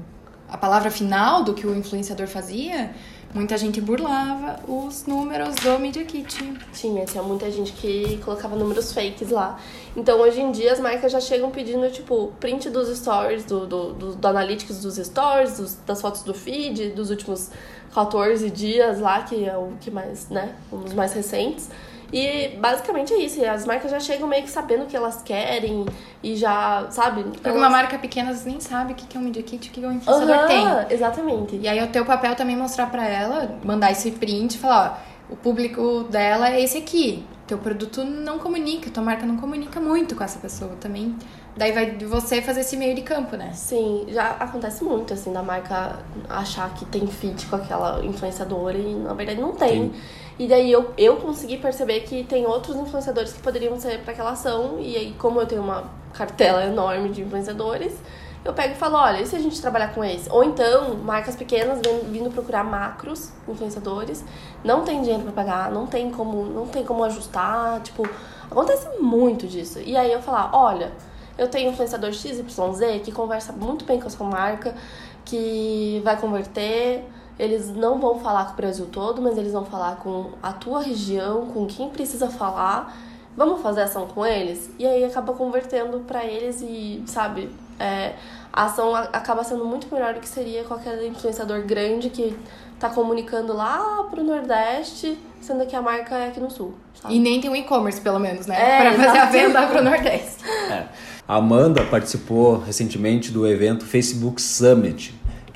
a palavra final do que o influenciador fazia, muita gente burlava os números do Media Kit. Tinha, tinha muita gente que colocava números fakes lá. Então, hoje em dia, as marcas já chegam pedindo, tipo, print dos stories, do, do, do, do analytics dos stories, dos- das fotos do feed, dos últimos 14 dias lá, que é o que mais, né, um dos mais recentes. E basicamente é isso. E as marcas já chegam meio que sabendo o que elas querem e já, sabe? Porque uma marca pequena nem sabe o que é um Media Kit, o que que o influenciador Aham, tem. Exatamente. E aí é o teu papel também mostrar pra ela, mandar esse print e falar, ó, o público dela é esse aqui. Teu produto não comunica, tua marca não comunica muito com essa pessoa também. Daí vai de você fazer esse meio de campo, né? Sim, já acontece muito, assim, da marca achar que tem fit com aquela influenciadora e na verdade não tem. Sim. E daí eu, eu consegui perceber que tem outros influenciadores que poderiam ser para aquela ação. E aí, como eu tenho uma cartela enorme de influenciadores, eu pego e falo, olha, e se a gente trabalhar com esse? Ou então, marcas pequenas vindo procurar macros influenciadores, não tem dinheiro para pagar, não tem como, não tem como ajustar, tipo, acontece muito disso. E aí eu falar, olha, eu tenho influenciador XYZ que conversa muito bem com a sua marca, que vai converter. Eles não vão falar com o Brasil todo, mas eles vão falar com a tua região, com quem precisa falar. Vamos fazer ação com eles? E aí acaba convertendo pra eles e, sabe, é, a ação a- acaba sendo muito melhor do que seria qualquer influenciador grande que tá comunicando lá pro Nordeste, sendo que a marca é aqui no Sul. Sabe? E nem tem um e-commerce, pelo menos, né? É, pra fazer a exato. venda pro Nordeste. É. A Amanda participou recentemente do evento Facebook Summit,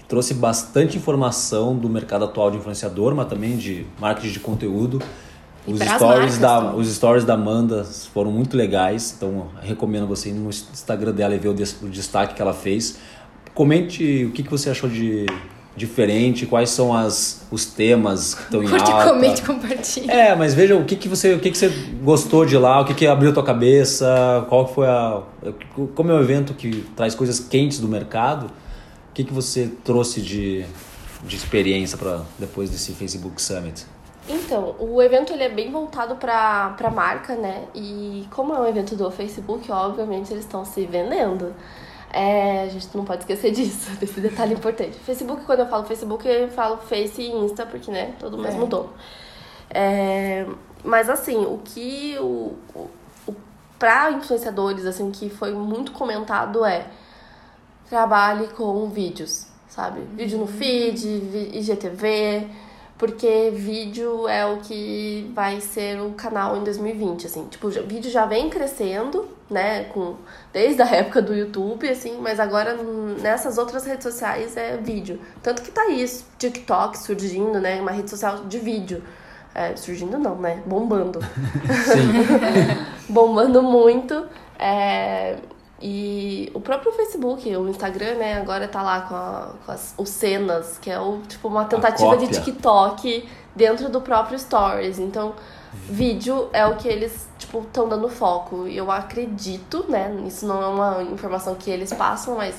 trouxe bastante informação do mercado atual de influenciador, mas também de marketing de conteúdo. Os stories, marcas da, também. os stories da Amanda foram muito legais, então recomendo você ir no Instagram dela e ver o, des- o destaque que ela fez. Comente o que, que você achou de diferente, quais são as, os temas que estão em Curte, alta. comente, compartilhe. É, mas veja o que, que você o que, que você gostou de lá, o que, que abriu a tua cabeça, qual foi a. Como é um evento que traz coisas quentes do mercado, que, que você trouxe de, de experiência para depois desse Facebook Summit? Então, o evento ele é bem voltado pra, pra marca, né? E como é um evento do Facebook, obviamente eles estão se vendendo. É, a gente não pode esquecer disso, desse detalhe importante. Facebook, quando eu falo Facebook, eu falo Face e Insta, porque, né, todo o mesmo É. dono. É, mas, assim, o que o, o, o, pra influenciadores, assim, que foi muito comentado é trabalhe com vídeos, sabe? Vídeo no feed, vi- IGTV, porque vídeo é o que vai ser o canal em 2020, assim. Tipo, o vídeo já vem crescendo, né, com desde a época do YouTube, assim, mas agora nessas outras redes sociais é vídeo. Tanto que tá isso, TikTok surgindo, né, uma rede social de vídeo. É, surgindo não, né? Bombando bombando muito. É, e o próprio Facebook, o Instagram, né, agora tá lá com, a- com as, os cenas, que é o, tipo uma tentativa de. TikTok dentro do próprio Stories. Então, vídeo é o que eles, tipo, estão dando foco. E eu acredito, né, isso não é uma informação que eles passam, mas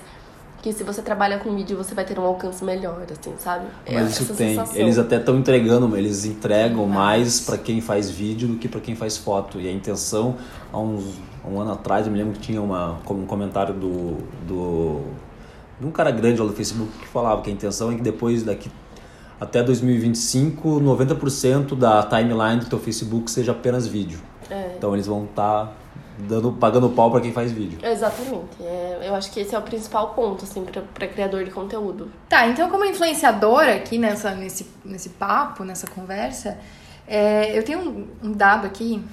que se você trabalha com vídeo, você vai ter um alcance melhor, assim, sabe? É Mas isso essa tem. sensação. Eles até estão entregando, eles entregam mais para quem faz vídeo do que para quem faz foto. E a intenção, há uns um ano atrás, eu me lembro que tinha uma, como um comentário do, do de um cara grande lá do Facebook que falava que a intenção é que depois daqui até 2025, 90% da timeline do teu Facebook seja apenas vídeo. É. Então eles vão estar dando pagando pau para quem faz vídeo. Exatamente. É, eu acho que esse é o principal ponto, assim, pra criador de conteúdo. Tá, então como influenciadora aqui nessa, nesse, nesse papo, nessa conversa, é, eu tenho um, um dado aqui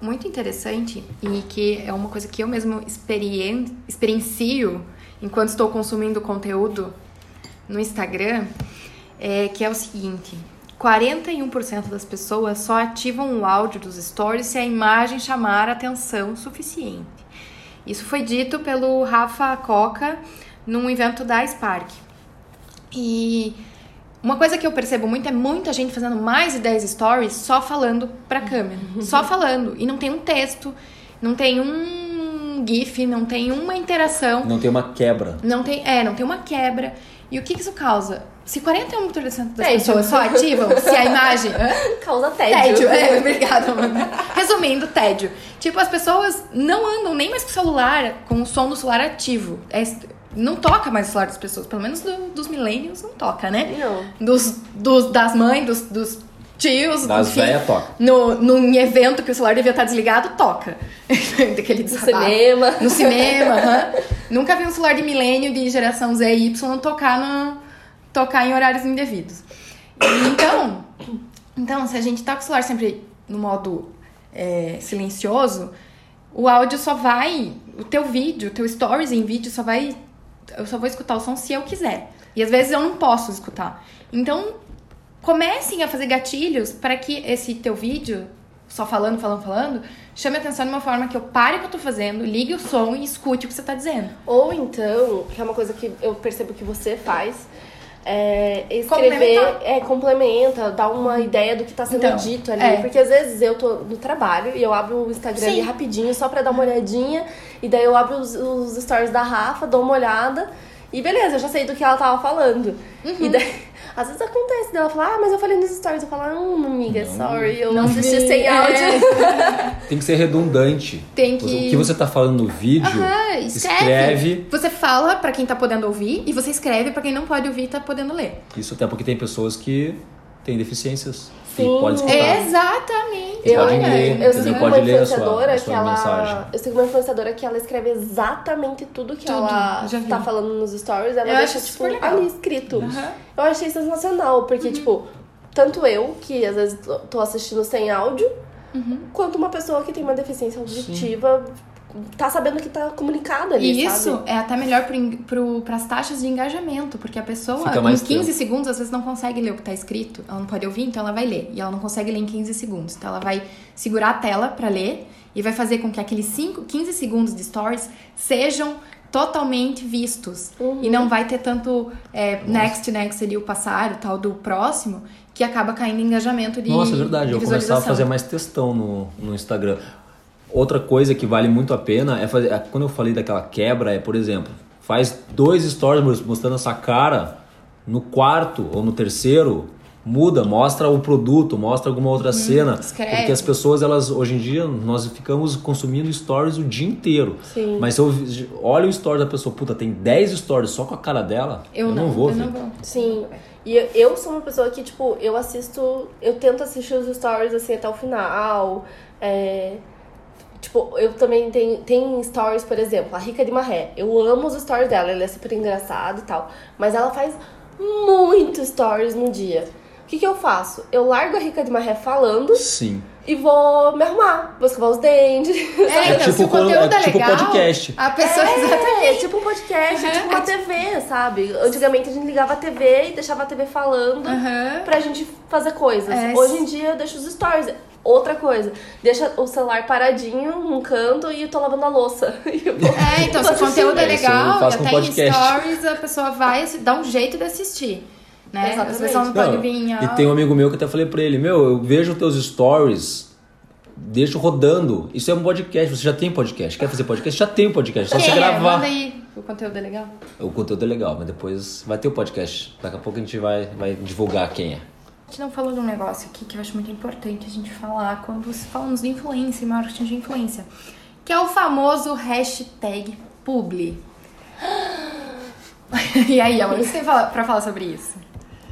muito interessante e que é uma coisa que eu mesmo experien, experiencio enquanto estou consumindo conteúdo no Instagram, é, que é o seguinte. 41% das pessoas só ativam o áudio dos stories se a imagem chamar atenção suficiente. Isso foi dito pelo Rafa Coca num evento da Spark. E uma coisa que eu percebo muito é muita gente fazendo mais de 10 stories só falando pra câmera. Só falando. E não tem um texto, não tem um GIF, não tem uma interação. Não tem uma quebra. Não tem, é, não tem uma quebra. E o que, que isso causa? Se 41% das Tédio. pessoas só ativam, se a imagem. Causa tédio. Tédio, é, obrigada, Amanda. Resumindo, tédio. Tipo, as pessoas não andam nem mais com o celular, com o som do celular ativo. É, não toca mais o celular das pessoas, pelo menos do- dos millennials não toca, né? Não. Dos, dos, das mães, dos, dos tios, Das velhas toca. No, num evento que o celular devia estar desligado, toca. Daquele No cinema. No cinema, aham. Nunca vi um celular de milênio de geração Z e Y tocar, no, tocar em horários indevidos. Então, então, se a gente tá com o celular sempre no modo é, silencioso, o áudio só vai. O teu vídeo, o teu stories em vídeo só vai. Eu só vou escutar o som se eu quiser. E às vezes eu não posso escutar. Então, comecem a fazer gatilhos para que esse teu vídeo, só falando, falando, falando, chame a atenção de uma forma que eu pare o que eu tô fazendo, ligue o som e escute o que você tá dizendo. Ou então, que é uma coisa que eu percebo que você faz, é escrever, é, complementa, dá uma ideia do que tá sendo Então, dito ali. é. Porque às vezes eu tô no trabalho e eu abro o Instagram ali rapidinho só pra dar uma olhadinha. E daí eu abro os, os stories da Rafa, dou uma olhada. E beleza, eu já sei do que ela tava falando. Uhum. E daí, às vezes acontece dela falar, ah, mas eu falei nos stories. Eu falo, ah, amiga, sorry, eu Não assisti vi, sem é. áudio. Tem que ser redundante. Tem O que- que você tá falando no vídeo, Aham, escreve. Você fala pra quem tá podendo ouvir e você escreve pra quem não pode ouvir e tá podendo ler. Isso até porque tem pessoas que têm deficiências. Sim. E pode escutar. Exatamente. Você pode ler, Eu sigo Pode uma ler a sua- influenciadora a sua que ela. mensagem. Eu sigo uma influenciadora que ela escreve exatamente tudo que Tudo, ela tá falando nos stories. Ela Eu deixa, tipo, ali escrito. Aham. Eu achei sensacional, porque, tipo, tanto eu, que às vezes tô- assistindo sem áudio, Uhum. quanto uma pessoa que tem uma deficiência auditiva tá sabendo que tá comunicado ali, E isso sabe? é até melhor para as taxas de engajamento, porque a pessoa Fica em mais 15 tempo. segundos às vezes não consegue ler o que tá escrito, ela não pode ouvir, então ela vai ler. E ela não consegue ler em 15 segundos. Então ela vai segurar a tela para ler e vai fazer com que aqueles 5, 15 segundos de stories sejam totalmente vistos. Uhum. E não vai ter tanto é, next, next ali, o passar, o tal do próximo, que acaba caindo em engajamento de Nossa, é verdade. de Eu começava a fazer mais textão no, no Instagram. Outra coisa que vale muito a pena é fazer. é quando eu falei daquela quebra, é, por exemplo, faz dois stories mostrando essa cara no quarto ou no terceiro. Muda, mostra o produto, mostra alguma outra cena. Uhum. escreve. Porque as pessoas, elas, hoje em dia, nós ficamos consumindo stories o dia inteiro. Sim. Mas se eu olho o story da pessoa, puta, tem 10 stories só com a cara dela, Eu, não, vou eu ver. não vou. Sim. E eu, eu sou uma pessoa que, tipo, eu assisto. Eu tento assistir os stories assim até o final. É, tipo, eu também tenho, tenho stories, por exemplo, a Rica de Marré. Eu amo os stories dela, ela é super engraçada e tal. Mas ela faz muito stories no dia. O que, que eu faço? Eu largo a Rica de Marré falando Sim. e vou me arrumar. Vou escovar os dentes. É, então, tipo se o conteúdo é é, tipo legal, podcast. a pessoa exatamente. É, tipo um podcast, é tipo uma TV, sabe? Antigamente a gente ligava a TV e deixava a TV falando Aham. pra gente fazer coisas. É, Hoje em dia eu deixo os stories. Outra coisa, deixa o celular paradinho num canto e eu tô lavando a louça. Vou- É, então, se o Tô conteúdo é É, legal, até em podcast. stories a pessoa vai dar um jeito de assistir. Né? Exatamente. As pessoas não podem Não, vir e tem um amigo meu que até falei pra ele, meu, eu vejo teus stories, deixo rodando. Isso é um podcast, você já tem podcast. Quer fazer podcast? Já tem um podcast, só Quem você é? gravar. Manda aí, o conteúdo é legal. O conteúdo é legal, mas depois vai ter o podcast. Daqui a pouco a gente vai, vai divulgar quem é. A gente não falou de um negócio aqui que eu acho muito importante a gente falar quando falamos de influência e marketing de influência, que é o famoso hashtag publi. e aí, amor, o que você tem pra falar sobre isso?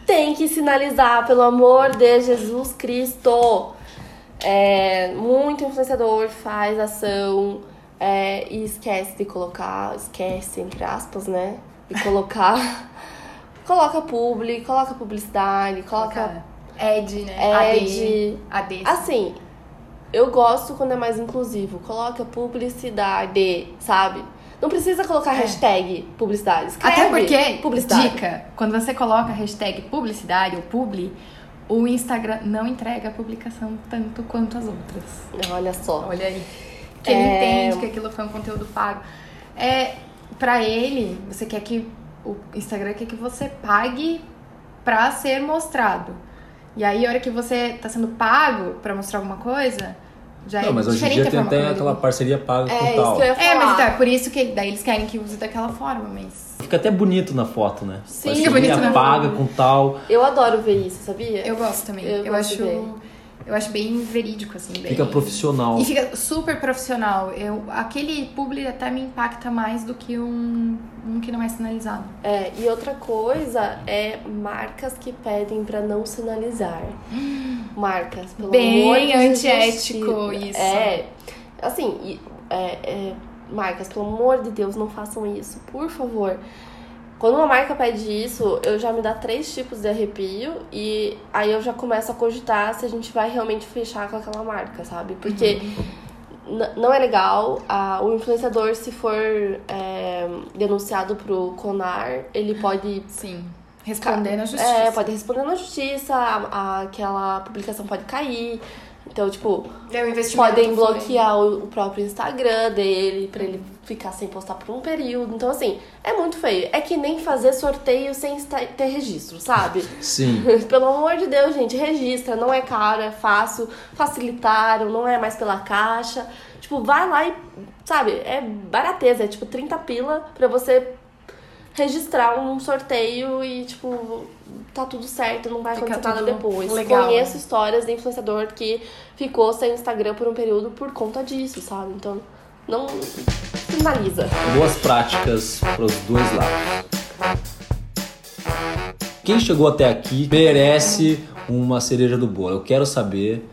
Tem que sinalizar, pelo amor de Jesus Cristo. É, muito influenciador faz ação é, e esquece de colocar, esquece, entre aspas, né? De colocar. coloca publi, coloca publicidade, coloca. Ed, né? Ed. AD. AD. Assim, eu gosto quando é mais inclusivo. Coloca publicidade, sabe? Não precisa colocar hashtag publicidade. Escreve Até porque, publicidade. dica, quando você coloca a hashtag publicidade ou publi, o Instagram não entrega a publicação tanto quanto as outras. Olha só. Olha aí. Que ele É. entende que aquilo foi um conteúdo pago. É, pra ele, você quer que o Instagram quer que você pague pra ser mostrado. E aí, a hora que você tá sendo pago pra mostrar alguma coisa, já Não, é mas hoje em dia a tem até aquela parceria paga É com isso tal. que eu ia falar. É, mas então, é por isso que daí eles querem que use daquela forma, mas... Fica até bonito na foto, né? Sim, Parceria bonito na paga com tal. Eu adoro ver isso, sabia? Eu gosto também. Eu Eu, gosto acho... Eu acho bem verídico, assim. Bem... Fica profissional. E fica super profissional. Eu, aquele publi até me impacta mais do que um, um que não é sinalizado. É, e outra coisa é marcas que pedem pra não sinalizar. Marcas, pelo Bem amor de antiético Jesus. isso. É, assim, é, é, marcas, pelo amor de Deus, não façam isso, por favor. Quando uma marca pede isso, eu já me dá três tipos de arrepio e aí eu já começo a cogitar se a gente vai realmente fechar com aquela marca, sabe? Porque n- não é legal. a- o influenciador, se for é, denunciado pro CONAR, ele pode Sim. Responder na justiça. é, pode responder na justiça, a- a- aquela publicação pode cair. Então, tipo, É, investimento podem bloquear o, o próprio Instagram dele pra ele ficar sem postar por um período. Então, assim, é muito feio. É que nem fazer sorteio sem ter registro, sabe? Sim. Pelo amor de Deus, gente, registra, não é caro, é fácil, facilitaram, não é mais pela caixa. Tipo, vai lá e, sabe, é barateza, é tipo 30 pila pra você registrar um sorteio e, tipo, tá tudo certo, não vai Fica acontecer nada depois. legal, Conheço né? histórias de influenciador que ficou sem Instagram por um período por conta disso, sabe? Então, não finaliza. Boas práticas para os dois lados. Quem chegou até aqui merece uma cereja do bolo. Eu quero saber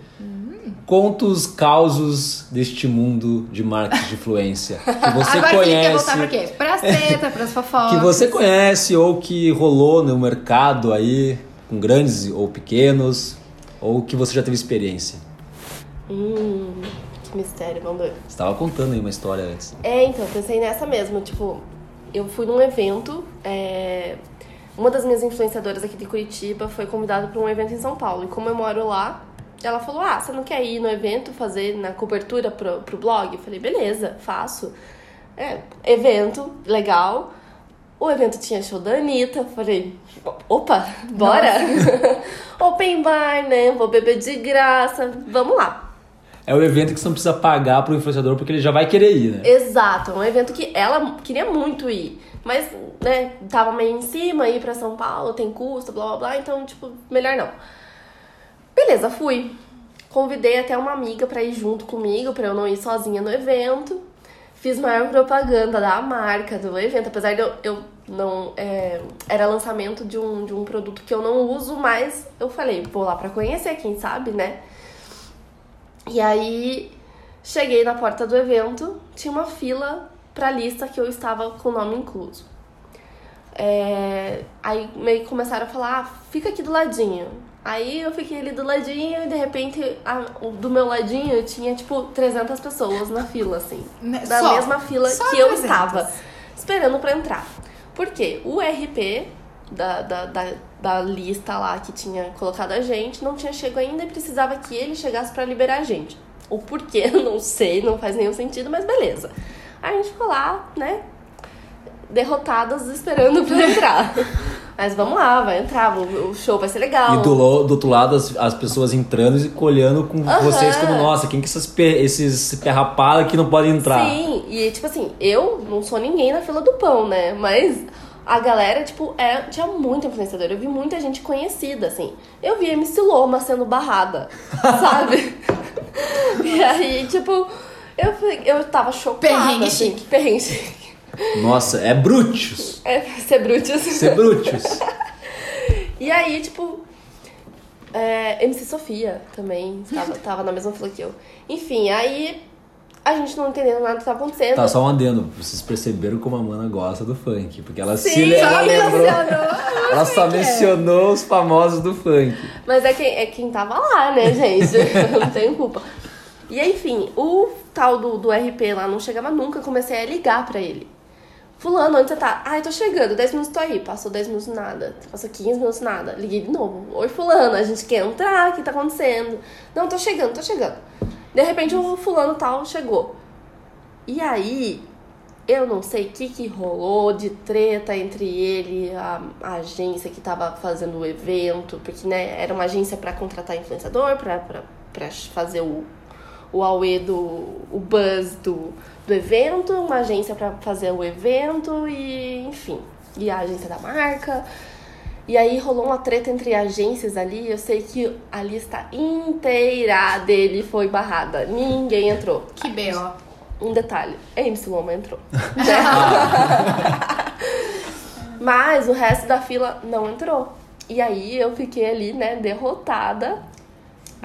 contos causos deste mundo de marketing de influência que você Agora Felipe quer voltar pra conhece, quê? Pra seta, pras fofocas. que você conhece ou que rolou no mercado aí com grandes ou pequenos ou que você já teve experiência. Hum. que mistério, vamos ver. Você tava contando aí uma história antes. É, então, pensei nessa mesmo. Tipo, eu fui num evento. é, Uma das minhas influenciadoras aqui de Curitiba foi convidada para um evento em São Paulo. E como eu moro lá, ela falou: Ah, você não quer ir no evento fazer na cobertura pro, pro blog? Eu falei: Beleza, faço. É, evento, legal. O evento tinha show da Anitta. Falei: Opa, bora! Open bar, né? Vou beber de graça. Vamos lá. É o evento que você não precisa pagar pro influenciador porque ele já vai querer ir, né? Exato, é um evento que ela queria muito ir, mas, né, tava meio em cima, ir pra São Paulo, tem custo, blá blá blá, então, tipo, melhor não. Beleza, fui. Convidei até uma amiga pra ir junto comigo, pra eu não ir sozinha no evento. Fiz maior propaganda da marca, do evento, apesar de eu, eu não. é, era lançamento de um, de um produto que eu não uso, mas eu falei, vou lá pra conhecer, quem sabe, né? E aí cheguei na porta do evento, tinha uma fila pra lista que eu estava com o nome incluso. É, aí meio que começaram a falar, ah, fica aqui do ladinho. Aí eu fiquei ali do ladinho e de repente a- do meu ladinho tinha tipo 300 pessoas na fila, assim. Né, Da só. mesma fila que eu 300. estava, esperando pra entrar. Por quê? O RP da, da, da, da lista lá que tinha colocado a gente não tinha chego ainda e precisava que ele chegasse pra liberar a gente. O porquê, eu não sei, não faz nenhum sentido, mas beleza. Aí a gente ficou lá, né? Derrotadas esperando pra entrar. Mas vamos lá, vai entrar, o show vai ser legal. E do, do outro lado, as, as pessoas entrando e colhando com vocês como, nossa, quem que essas pe- esses perrapada que não podem entrar? Sim, e tipo assim, eu não sou ninguém na fila do pão, né? Mas a galera, tipo, é, tinha muita influenciadora. Eu vi muita gente conhecida, assim. Eu vi MC Loma sendo barrada, sabe? e aí, tipo, eu, eu tava chocada. Perrengue assim, chique. Perrengue chique. Nossa, é Brutus. É, ser Brutus. Ser Brutus. E aí, tipo, é, MC Sofia também tava, tava na mesma fila que eu. Enfim, aí a gente não entendendo nada que tava acontecendo. Tá, só um adendo. Vocês perceberam como a mana gosta do funk. Porque ela Sim, se ela lembrou. Ela só mencionou os famosos do funk. Mas é quem, é quem tava lá, né, gente? Eu não tenho culpa. E aí, enfim, o tal do, do RP lá não chegava nunca, comecei a ligar pra ele. Fulano, onde você tá? Ai, tô chegando, 10 minutos tô aí. Passou 10 minutos nada. Passou 15 minutos nada. Liguei de novo. Oi, fulano, a gente quer entrar, o que tá acontecendo? Não, tô chegando, tô chegando. De repente o fulano tal chegou. E aí, eu não sei o que, que rolou de treta entre ele e a, a agência que tava fazendo o evento, porque né, era uma agência para contratar influenciador, pra, pra, pra fazer o, o auê do o buzz do, do evento, uma agência para fazer o evento e enfim, e a agência da marca. E aí rolou uma treta entre agências ali, eu sei que a lista inteira dele foi barrada. Ninguém entrou. Que B.O. Um detalhe, a MC Loma entrou. Mas o resto da fila não entrou. E aí eu fiquei ali, né, derrotada.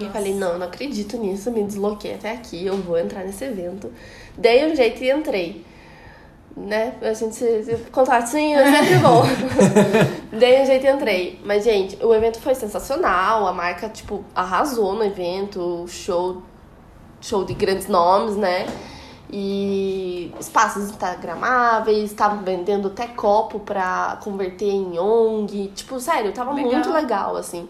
E eu falei, não, não acredito nisso, me desloquei até aqui, eu vou entrar nesse evento. Dei um jeito e entrei. Né? A gente, contatinho é sempre bom. Dei um jeito e entrei. Mas, gente, o evento foi sensacional. A marca, tipo, arrasou no evento. Show show de grandes nomes, né? E espaços instagramáveis, estavam vendendo até copo pra converter em ONG. Tipo, sério, tava Legal. muito legal, assim.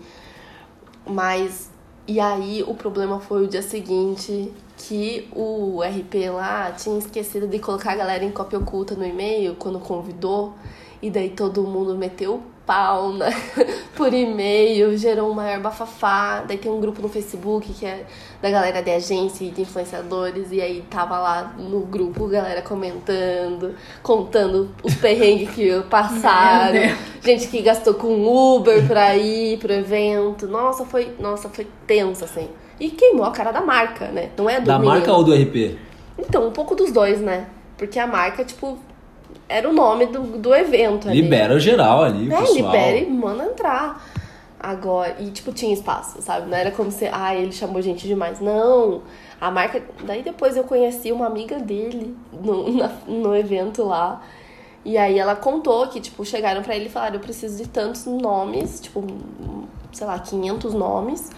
Mas, e aí o problema foi o dia seguinte que o RP lá tinha esquecido de colocar a galera em cópia oculta no e-mail quando convidou. E daí todo mundo meteu pau né? por e-mail, gerou um maior bafafá. Daí tem um grupo no Facebook que é da galera de agência e de influenciadores. E aí tava lá no grupo galera comentando, contando os perrengues que passaram. Gente que gastou com Uber pra ir pro evento. Nossa, foi, nossa, foi tenso, assim. E queimou a cara da marca, né? Não é do Da menino. marca ou do RP? Então, um pouco dos dois, né? Porque a marca, tipo, era o nome do, do evento ali. Libera geral ali, É, pessoal. libera e manda entrar. Agora, e tipo, tinha espaço, sabe? Não era como se, ah, ele chamou gente demais. Não. A marca. Daí depois eu conheci uma amiga dele no, na- no evento lá. E aí ela contou que, tipo, chegaram pra ele e falaram: eu preciso de tantos nomes, tipo, sei lá, 500 nomes.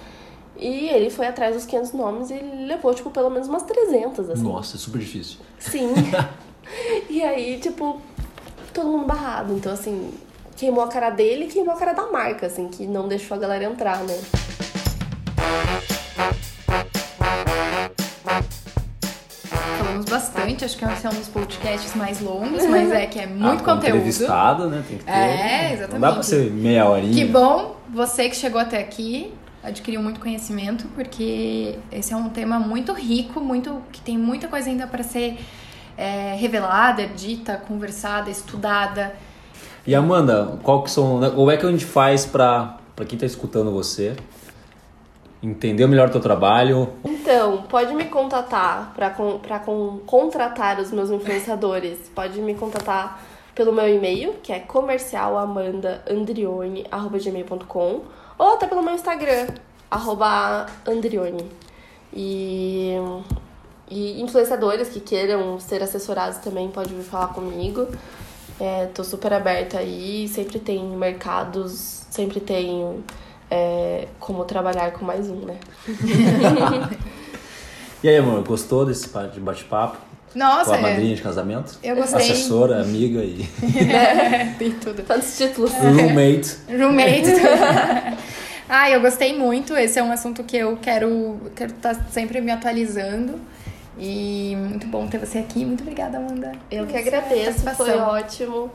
E ele foi atrás dos 500 nomes e levou, tipo, pelo menos umas 300, assim. Nossa, é super difícil. Sim. e aí, tipo, todo mundo barrado. Então, assim, queimou a cara dele e queimou a cara da marca, assim, que não deixou a galera entrar, né? Falamos bastante, acho que esse é um dos podcasts mais longos, mas é que é muito Ah, conteúdo. Entrevistado, né? Tem que ter. É, exatamente. Não dá pra ser meia horinha. Que bom você que chegou até aqui, adquiriu muito conhecimento, porque esse é um tema muito rico, muito que tem muita coisa ainda para ser é, revelada, dita, conversada, estudada. E Amanda, qual que são, né, como é que a gente faz pra, pra quem tá escutando você entender melhor o teu trabalho? Então, pode me contatar para con pra con contratar os meus influenciadores. Pode me contatar pelo meu e-mail, que é comercialamandaandrione.gmail.com ou até pelo meu Instagram, arroba andrione. E, e influenciadores que queiram ser assessorados também pode vir falar comigo. É, tô super aberta aí, sempre tem mercados, sempre tem é, como trabalhar com mais um, né? E aí, amor, gostou desse pa- de bate-papo? Nossa, Com a é, madrinha de casamento? Eu gostei. Assessora, amiga e tem tudo. Tantos títulos. roommate. Roommate. ah, eu gostei muito. Esse é um assunto que eu quero quero estar sempre me atualizando. E muito bom ter você aqui. Muito obrigada, Amanda. Eu que agradeço, foi ótimo.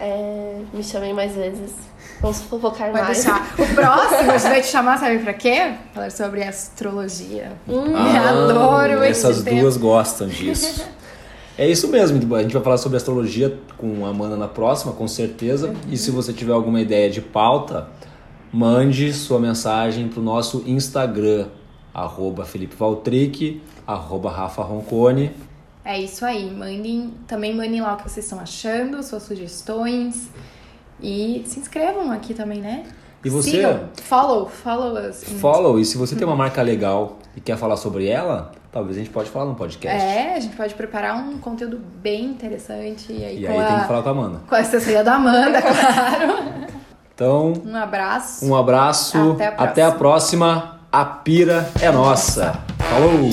É, me chamem mais vezes. Vamos fofocar Vai mais. deixar. O próximo, a gente vai te chamar, sabe pra quê? Falar sobre astrologia. Hum, Adoro esse Essas duas gostam disso. É isso mesmo, a gente vai falar sobre astrologia com a Amanda na próxima, com certeza. E se você tiver alguma ideia de pauta, mande sua mensagem pro nosso Instagram, arroba Felipe Valtric, arroba Rafa Roncone. É isso aí. Mandem, também mandem lá o que vocês estão achando, suas sugestões. E se inscrevam aqui também, né? E você- Sigam. Follow, follow us. Follow, e se você tem uma marca legal e quer falar sobre ela, talvez a gente pode falar no podcast. É, a gente pode preparar um conteúdo bem interessante. E aí, E aí a, tem que falar com a Amanda. com a assessoria da Amanda, claro. Então, Um abraço. um abraço, Até a próxima. até a próxima. A pira é nossa. Falou!